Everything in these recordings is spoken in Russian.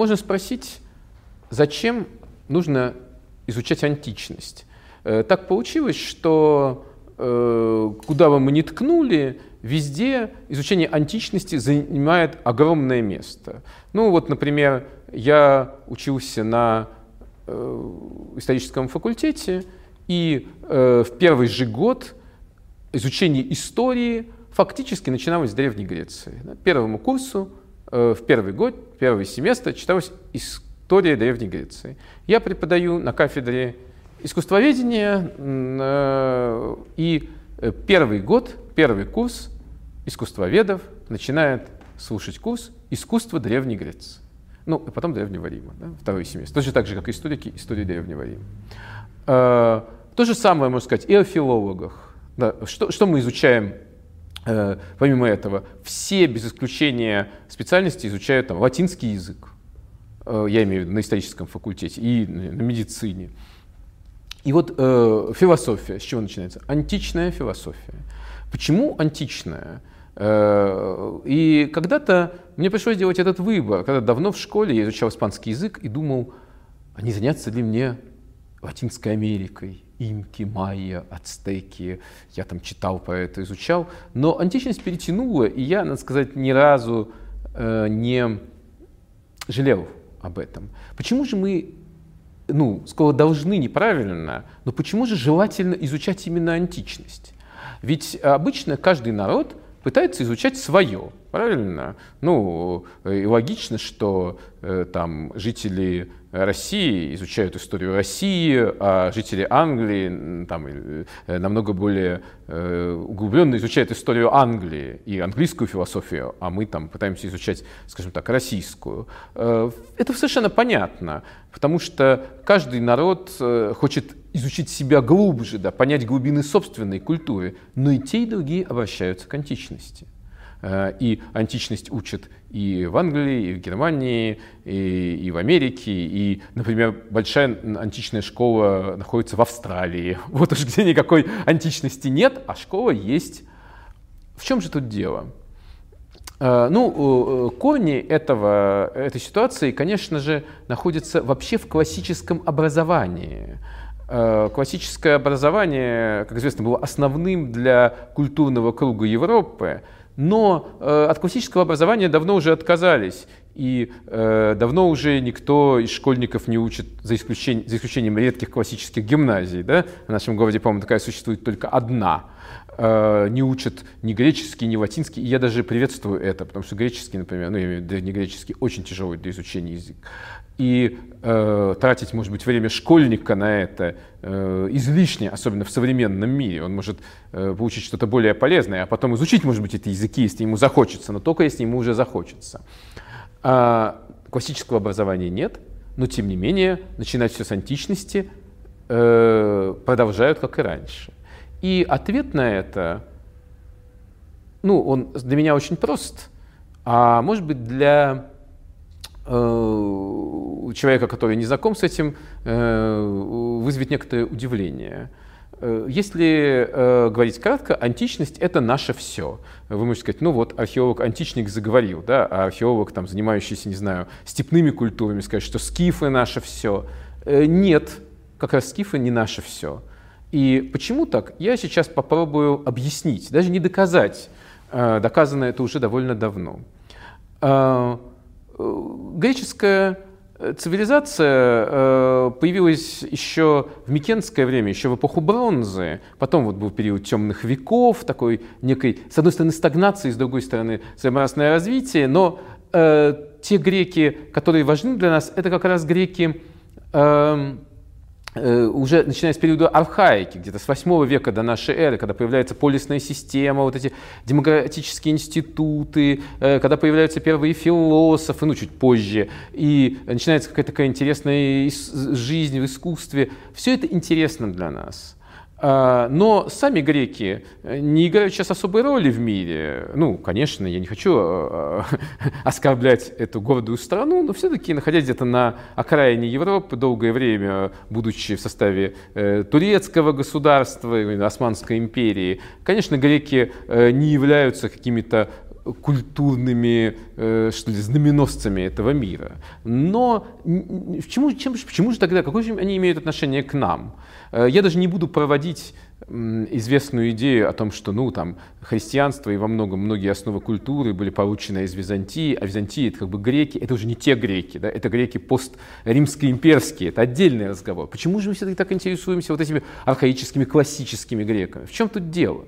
можно спросить, зачем нужно изучать античность? Э, так получилось, что э, куда бы мы ни ткнули, везде изучение античности занимает огромное место. Ну вот, например, я учился на э, историческом факультете, и в первый же год изучение истории фактически начиналось с Древней Греции. Первому курсу в первый год, первый семестр читалась история Древней Греции. Я преподаю на кафедре искусствоведения, э, и первый год, первый курс искусствоведов начинает слушать курс «Искусство Древней Греции». Ну, и потом Древнего Рима, да, второй семестр. Точно так же, как историки истории Древнего Рима. Э, то же самое, можно сказать, и о филологах. Да, что, что мы изучаем э, помимо этого? Все, без исключения специальности, изучают там, латинский язык. Я имею в виду на историческом факультете и на медицине. И вот э, философия, с чего начинается? Античная философия. Почему античная? Э, и когда-то мне пришлось делать этот выбор, когда давно в школе я изучал испанский язык и думал, а не заняться ли мне Латинской Америкой, инки, майя, ацтеки. Я там читал про это, изучал. Но античность перетянула, и я, надо сказать, ни разу э, не жалел об этом. Почему же мы ну, сказал, должны неправильно, но почему же желательно изучать именно античность? Ведь обычно каждый народ пытается изучать свое, правильно? Ну, и логично, что э, там жители России изучают историю России, а жители Англии там, э, намного более э, углубленно изучают историю Англии и английскую философию, а мы там пытаемся изучать, скажем так, российскую. Э, это совершенно понятно, потому что каждый народ хочет изучить себя глубже, да, понять глубины собственной культуры, но и те, и другие обращаются к античности. Э, и античность учат и в Англии, и в Германии, и, и в Америке. И, например, большая античная школа находится в Австралии. Вот уж где никакой античности нет, а школа есть. В чем же тут дело? Э, ну, корни этого, этой ситуации, конечно же, находятся вообще в классическом образовании. Э, классическое образование, как известно, было основным для культурного круга Европы, но э, от классического образования давно уже отказались. И э, давно уже никто из школьников не учит, за, исключением, за исключением редких классических гимназий. Да? В нашем городе, по-моему, такая существует только одна. Э, не учат ни греческий, ни латинский. И я даже приветствую это, потому что греческий, например, ну, я имею в виду древнегреческий, очень тяжелый для изучения язык. И э, тратить, может быть, время школьника на это э, излишне, особенно в современном мире. Он может э, получить что-то более полезное, а потом изучить, может быть, эти языки, если ему захочется, но только если ему уже захочется. А классического образования нет, но тем не менее начинать все с античности э, продолжают, как и раньше. И ответ на это, ну, он для меня очень прост, а может быть для Э, человека, который не знаком с этим, э, вызовет некоторое удивление. Э, если говорить кратко, античность — это наше все. Вы можете сказать, ну вот археолог-античник заговорил, да, а археолог, там, занимающийся, не знаю, степными культурами, скажет, что скифы — наше все. Нет, как раз скифы не наше все. И почему так? Я сейчас попробую объяснить, даже не доказать. Доказано это уже довольно давно греческая э, цивилизация э, появилась еще в Микенское время, еще в эпоху бронзы. Потом вот был период темных веков, такой некой, с одной стороны, стагнации, с другой стороны, своеобразное развитие. Но э, те греки, которые важны для нас, это как раз греки э, уже начиная с периода архаики, где-то с 8 века до нашей эры, когда появляется полисная система, вот эти демократические институты, э, когда появляются первые философы, ну, чуть позже, и начинается какая-то такая интересная жизнь в искусстве. Все это интересно для нас. А, но сами греки э, не играют сейчас особой роли в мире. Ну, конечно, я не хочу э, оскорблять эту гордую страну, но все-таки, находясь где-то на окраине Европы, долгое время, будучи в составе э, турецкого государства, Османской империи, конечно, греки не являются какими-то культурными э, что ли, знаменосцами этого мира. Но почему, чем, почему же тогда, какое же они имеют отношение к нам? Э, я даже не буду проводить известную идею о том, что ну, там, христианство и во многом многие основы культуры были получены из Византии, а Византия это как бы греки, это уже не те греки, да, это греки пост-римско-имперские, это отдельный разговор. Почему же мы все-таки так интересуемся вот этими архаическими классическими греками? В чем тут дело?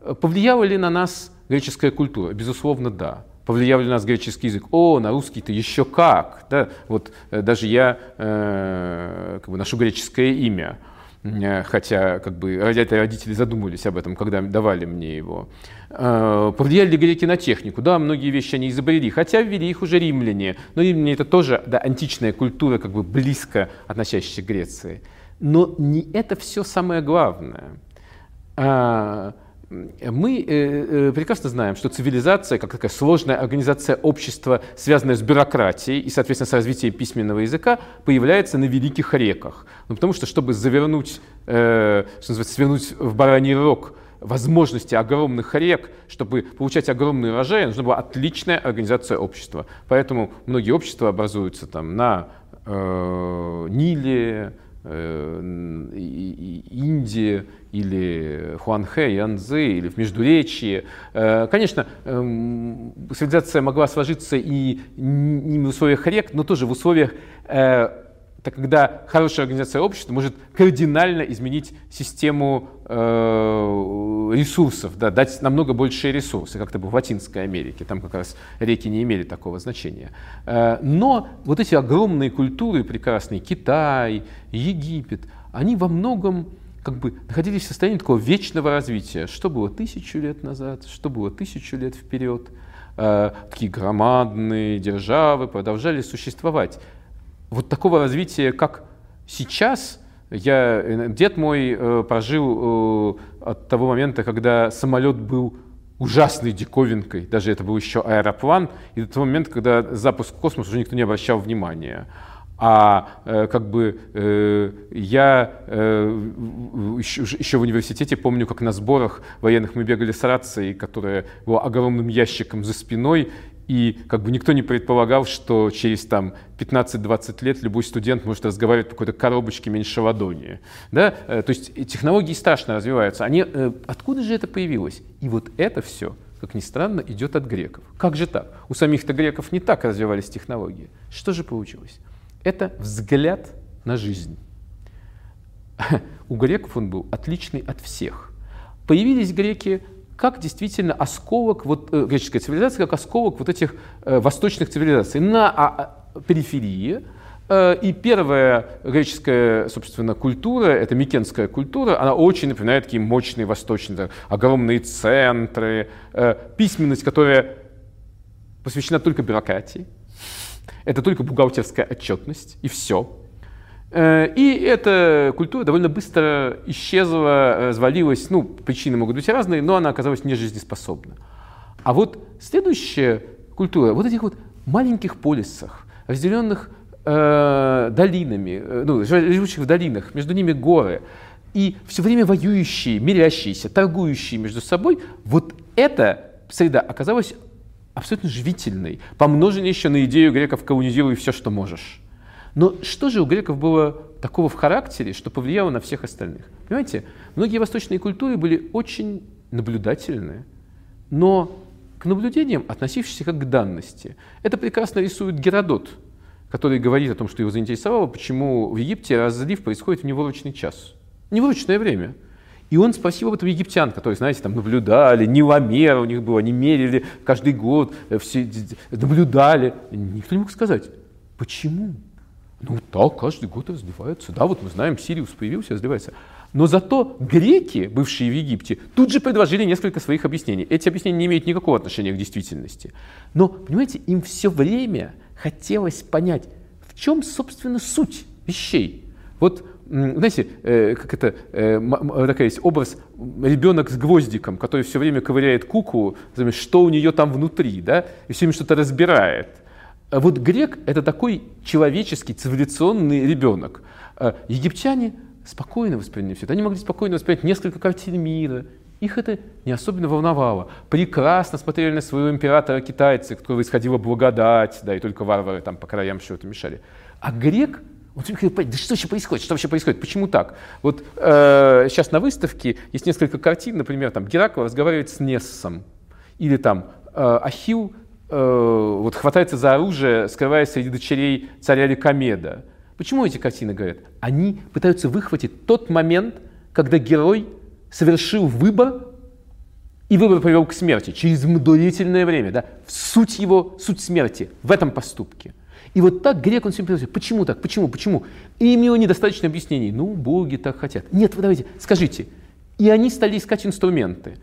А, повлияла ли на нас греческая культура? Безусловно, да. Повлиял ли на нас греческий язык? О, на русский-то еще как! Да? Вот э, даже я э, как бы ношу греческое имя. Э, хотя как бы родители задумывались об этом, когда давали мне его. Э, повлияли ли греки на технику? Да, многие вещи они изобрели, хотя ввели их уже римляне. Но римляне это тоже да, античная культура, как бы близко относящаяся к Греции. Но не это все самое главное. Мы э, э, прекрасно знаем, что цивилизация, как такая сложная организация общества, связанная с бюрократией и, соответственно, с развитием письменного языка, появляется на великих реках. Ну, потому что, чтобы завернуть, э, что называется, свернуть в бараний рог возможности огромных рек, чтобы получать огромные урожаи, нужна была отличная организация общества. Поэтому многие общества образуются там на э, Ниле, э, Индии, или Хуанхэ, Янзы, или в Междуречии. Э, конечно, эм, цивилизация могла сложиться и не в условиях рек, но тоже в условиях э, когда хорошая организация общества может кардинально изменить систему э, ресурсов, да, дать намного большие ресурсы, как это было в Латинской Америке, там как раз реки не имели такого значения. Но вот эти огромные культуры прекрасные, Китай, Египет, они во многом как бы находились в состоянии такого вечного развития. Что было тысячу лет назад, что было тысячу лет вперед. Э, такие громадные державы продолжали существовать. Вот такого развития, как сейчас, я, э, дед мой э, прожил э, от того момента, когда самолет был ужасной диковинкой, даже это был еще аэроплан, и до того момента, когда запуск в космос уже никто не обращал внимания. А э, как бы э, я э, еще, в университете помню, как на сборах военных мы бегали с рацией, которая была огромным ящиком за спиной, и как бы никто не предполагал, что через там 15-20 лет любой студент может разговаривать по какой-то коробочке меньше ладони. Да? То есть технологии страшно развиваются. Они, откуда же это появилось? И вот это все, как ни странно, идет от греков. Как же так? У самих-то греков не так развивались технологии. Что же получилось? Это взгляд на жизнь. У греков он был отличный от всех. Появились греки как действительно осколок, вот, э, греческая цивилизация, как осколок вот этих э, восточных цивилизаций на а, а, периферии. Э, и первая греческая, собственно, культура, это микенская культура, она очень напоминает такие мощные восточные, огромные центры, э, письменность, которая посвящена только бюрократии, это только бухгалтерская отчетность, и все. Э, и эта культура довольно быстро исчезла, развалилась. Ну, причины могут быть разные, но она оказалась нежизнеспособна. А вот следующая культура, вот этих вот маленьких полисах, разделенных э, долинами, э, ну, живущих в долинах, между ними горы, и все время воюющие, мирящиеся, торгующие между собой, вот эта среда оказалась абсолютно живительной, помноженной еще на идею греков «колонизируй все, что можешь». Но что же у греков было такого в характере, что повлияло на всех остальных? Понимаете, многие восточные культуры были очень наблюдательные, но к наблюдениям относившиеся как к данности. Это прекрасно рисует Геродот, который говорит о том, что его заинтересовало, почему в Египте разлив происходит в неворочный час. Неворочное время. И он спросил об этом египтян, которые, знаете, там наблюдали, Ниломер у них было, они мерили каждый год, э, все наблюдали. Никто не мог сказать, почему? Ну так, каждый год разливается. Да, вот мы знаем, Сириус появился, разливается. Но зато греки, бывшие в Египте, тут же предложили несколько своих объяснений. Эти объяснения не имеют никакого отношения к действительности. Но, понимаете, им все время хотелось понять, в чем, собственно, суть вещей. Вот, знаете, э, как это, э, такая есть образ ребенок с гвоздиком, который все время ковыряет куку, что у нее там внутри, да, и все время что-то разбирает. А вот грек – это такой человеческий, цивилизационный ребенок. А египтяне спокойно восприняли все это. Они могли спокойно воспринять несколько картин мира, Их это не особенно волновало. Прекрасно смотрели на своего императора китайцы, которого исходила благодать, да, и только варвары там по краям чего-то мешали. А грек, он все говорит, да что вообще происходит, что вообще происходит, почему так? Вот э, сейчас на выставке есть несколько картин, например, там Геракл разговаривает с Нессом, или там э, Ахилл э, вот хватается за оружие, скрываясь среди дочерей царя Ликомеда. Почему эти картины говорят? Они пытаются выхватить тот момент, когда герой совершил выбор, и выбор привел к смерти через длительное время. Да? Суть его, суть смерти в этом поступке. И вот так грек, он всем почему так, почему, почему? И имел недостаточно объяснений. Ну, боги так хотят. Нет, вы давайте, скажите. И они стали искать инструменты.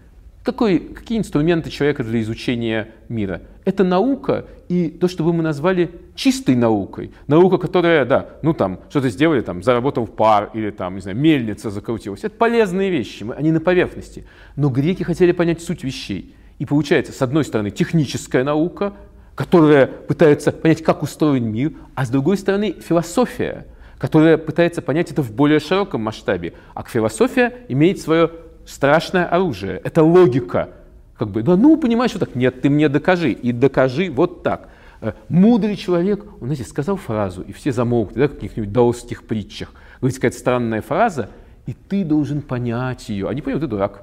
Какой, какие инструменты человека для изучения мира? Это наука и то, что мы назвали чистой наукой. Наука, которая, да, ну там, что-то сделали, там, заработал пар или там, не знаю, мельница закрутилась. Это полезные вещи, они на поверхности. Но греки хотели понять суть вещей. И получается, с одной стороны, техническая наука, которая пытается понять, как устроен мир, а с другой стороны, философия, которая пытается понять это в более широком масштабе. А философия имеет свое страшное оружие. Это логика. Как бы, да ну, понимаешь, вот так. Нет, ты мне докажи. И докажи вот так. Э, мудрый человек, он, знаете, сказал фразу, и все замолкли, да, в каких-нибудь даосских притчах. Говорит, какая-то странная фраза, и ты должен понять ее. А не понял, ты дурак.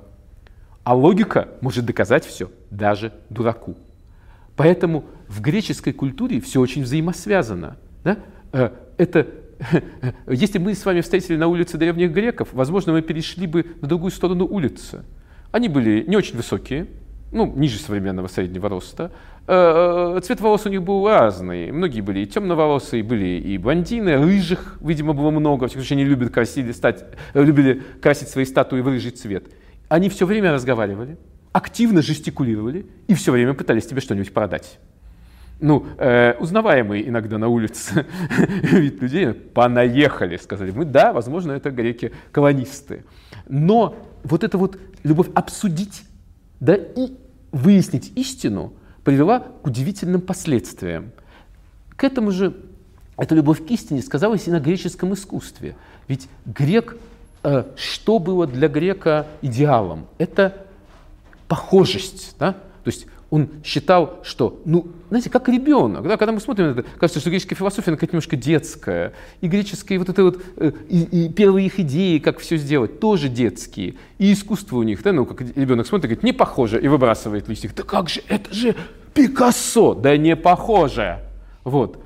А логика может доказать все, даже дураку. Поэтому в греческой культуре все очень взаимосвязано. Да? Э, это Если бы мы с вами встретили на улице древних греков, возможно, мы перешли бы на другую сторону улицы. Они были не очень высокие, ну, ниже современного среднего роста. Э, э, цвет волос у них был разный. Многие были и темноволосые, были и блондины, рыжих, видимо, было много. Все они любят красили, стать, любили красить свои статуи в рыжий цвет. Они все время разговаривали, активно жестикулировали и все время пытались тебе что-нибудь продать ну, э, узнаваемый иногда на улице вид людей, понаехали, сказали мы, да, возможно, это греки-колонисты. Но вот эта вот любовь обсудить, да, и выяснить истину привела к удивительным последствиям. К этому же эта любовь к истине сказалась и на греческом искусстве. Ведь грек, э, что было для грека идеалом? Это похожесть, да? То есть он считал, что, ну, знаете, как ребенок, да, когда мы смотрим на это, кажется, что греческая философия, она какая-то немножко детская, и греческая вот это вот, э, и, и первые их идеи, как все сделать, тоже детские, и искусство у них, да, ну, как ребенок смотрит, говорит, не похоже, и выбрасывает листик, да как же, это же Пикассо, да не похоже, вот.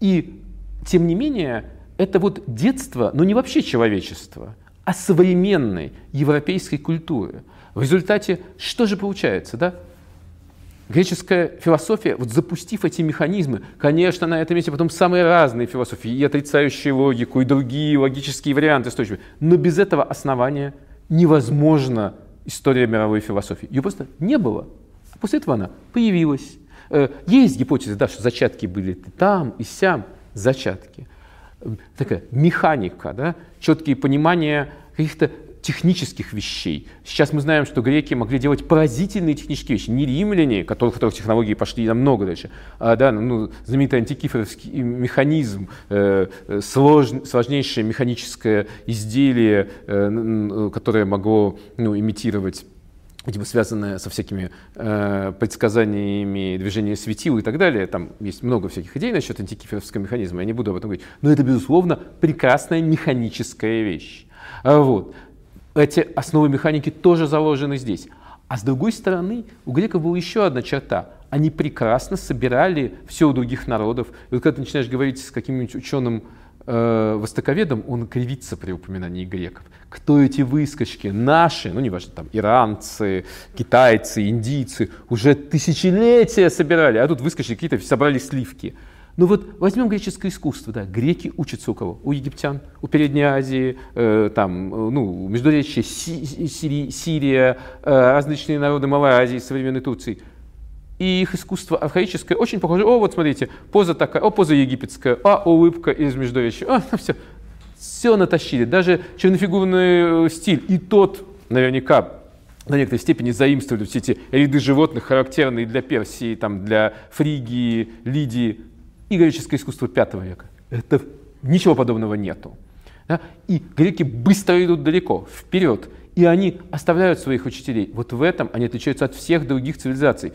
И, тем не менее, это вот детство, но не вообще человечество, а современной европейской культуры. В результате что же получается, да? Греческая философия, вот запустив эти механизмы, конечно, на этом месте потом самые разные философии, и отрицающие логику, и другие логические варианты стойчивые. Но без этого основания невозможна история мировой философии. Ее просто не было. А после этого она появилась. Э, есть гипотеза, да, что зачатки были там и сям, зачатки. Такая механика, да, четкие понимания каких-то технических вещей. Сейчас мы знаем, что греки могли делать поразительные технические вещи. Не римляне, которых, которых технологии пошли намного дальше, а да, ну, знаменитый антикифоровский механизм, э, слож, сложнейшее механическое изделие, э, которое могло ну, имитировать типа связанное со всякими э, предсказаниями движения светил и так далее. Там есть много всяких идей насчет антикиферовского механизма, я не буду об этом говорить. Но это, безусловно, прекрасная механическая вещь. А вот эти основы механики тоже заложены здесь. А с другой стороны, у греков была еще одна черта. Они прекрасно собирали все у других народов. И вот когда ты начинаешь говорить с каким-нибудь ученым э, востоковедом, он кривится при упоминании греков. Кто эти выскочки? Наши, ну неважно, там иранцы, китайцы, индийцы, уже тысячелетия собирали, а тут выскочки какие-то собрали сливки. Ну вот возьмем греческое искусство, да, греки учатся у кого? У египтян, у Передней Азии, э, там, э, ну, Междуречье, Си, Сирия, Сирия э, различные народы Малой Азии, современной Турции. И их искусство архаическое очень похоже. О, вот смотрите, поза такая, о, поза египетская, а, улыбка из Междуречья. А, все, все натащили. Даже чернофигурный э, стиль. И тот наверняка на некоторой степени заимствовали все эти ряды животных, характерные для Персии, там, для Фригии, Лидии, и греческое искусство V века. Это, ничего подобного нету. Да? И греки быстро идут далеко, вперед. и они оставляют своих учителей. Вот в этом они отличаются от всех других цивилизаций.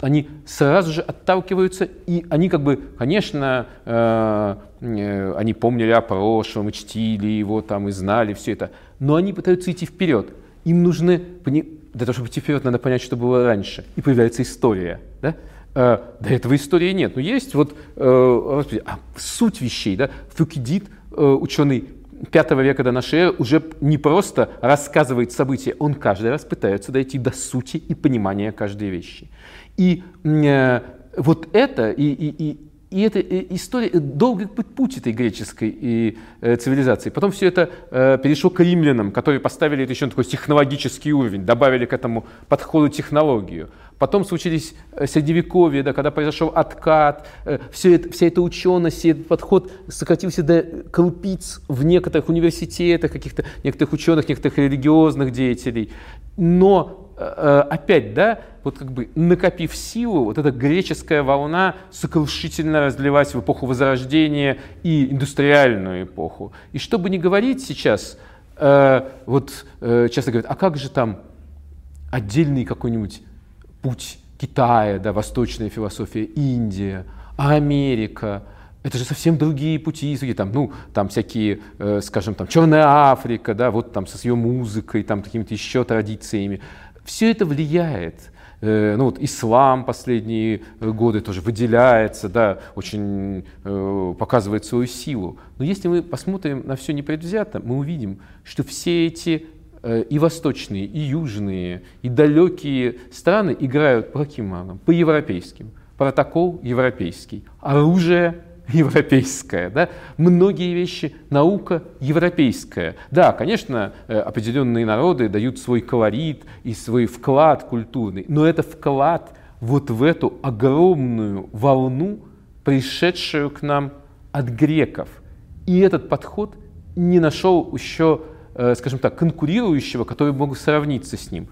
Они сразу же отталкиваются, и они как бы, конечно, э, э, они помнили о прошлом, и чтили его там, и знали все это, но они пытаются идти вперед. Им нужны, для того, чтобы идти вперед, надо понять, что было раньше. И появляется история. Да? Э, до этого истории нет. Но есть вот э, а суть вещей. Да? Фукидид, э, ученый 5 века до нашей эры, уже не просто рассказывает события, он каждый раз пытается дойти до сути и понимания каждой вещи. И э, вот это, и, и, и, и это история, долгий путь этой греческой и, э, цивилизации. Потом все это э, перешло к римлянам, которые поставили это еще на такой технологический уровень, добавили к этому подходу технологию. Потом случились э, средневековье, да, когда произошел откат, э, все это, вся эта ученость, этот подход сократился до крупиц в некоторых университетах, каких-то некоторых ученых, некоторых религиозных деятелей. Но Э, опять, да, вот как бы накопив силу, вот эта греческая волна сокрушительно разлилась в эпоху Возрождения и индустриальную эпоху. И чтобы не говорить сейчас, э, вот э, часто говорят, а как же там отдельный какой-нибудь путь Китая, да, восточная философия, Индия, Америка, это же совсем другие пути, там, ну, там всякие, э, скажем, там, Черная Африка, да, вот там со ее музыкой, там какими-то еще традициями. Все это влияет. Э, ну вот ислам последние э, годы тоже выделяется, да, очень э, показывает свою силу. Но если мы посмотрим на все непредвзято, мы увидим, что все эти и восточные, и южные, и далекие страны играют по каким? По европейским. Протокол европейский. Оружие европейская, да? многие вещи наука европейская. Да, конечно, э, определенные народы дают свой колорит и свой вклад культурный, но это вклад вот в эту огромную волну, пришедшую к нам от греков. И этот подход не нашел еще, э, скажем так, конкурирующего, который мог сравниться с ним.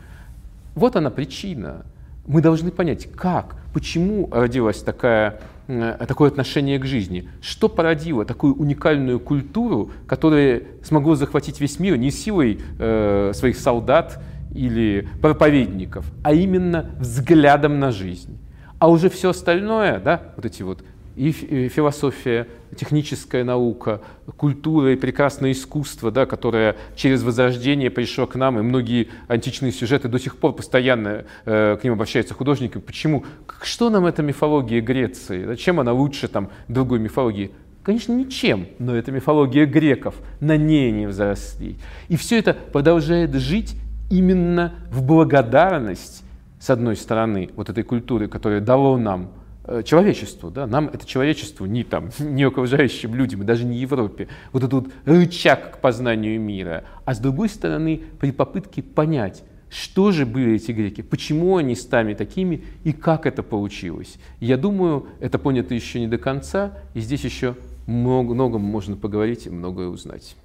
Вот она причина. Мы должны понять, как, почему родилась такая такое отношение к жизни. Что породило такую уникальную культуру, которая смогла захватить весь мир не силой э, своих солдат или проповедников, а именно взглядом на жизнь. А уже все остальное, да, вот эти вот и философия, техническая наука, культура и прекрасное искусство, да, которое через Возрождение пришло к нам, и многие античные сюжеты до сих пор постоянно э, к ним обращаются художники. Почему? Что нам эта мифология Греции? Зачем она лучше там, другой мифологии? Конечно, ничем, но это мифология греков, на ней они взросли. И все это продолжает жить именно в благодарность, с одной стороны, вот этой культуры, которая дало нам человечеству, да, нам это человечеству, не там, не окружающим людям, и даже не Европе, вот этот рычаг к познанию мира, а с другой стороны, при попытке понять, что же были эти греки, почему они стали такими и как это получилось. Я думаю, это понято еще не до конца, и здесь еще много, много можно поговорить и многое узнать.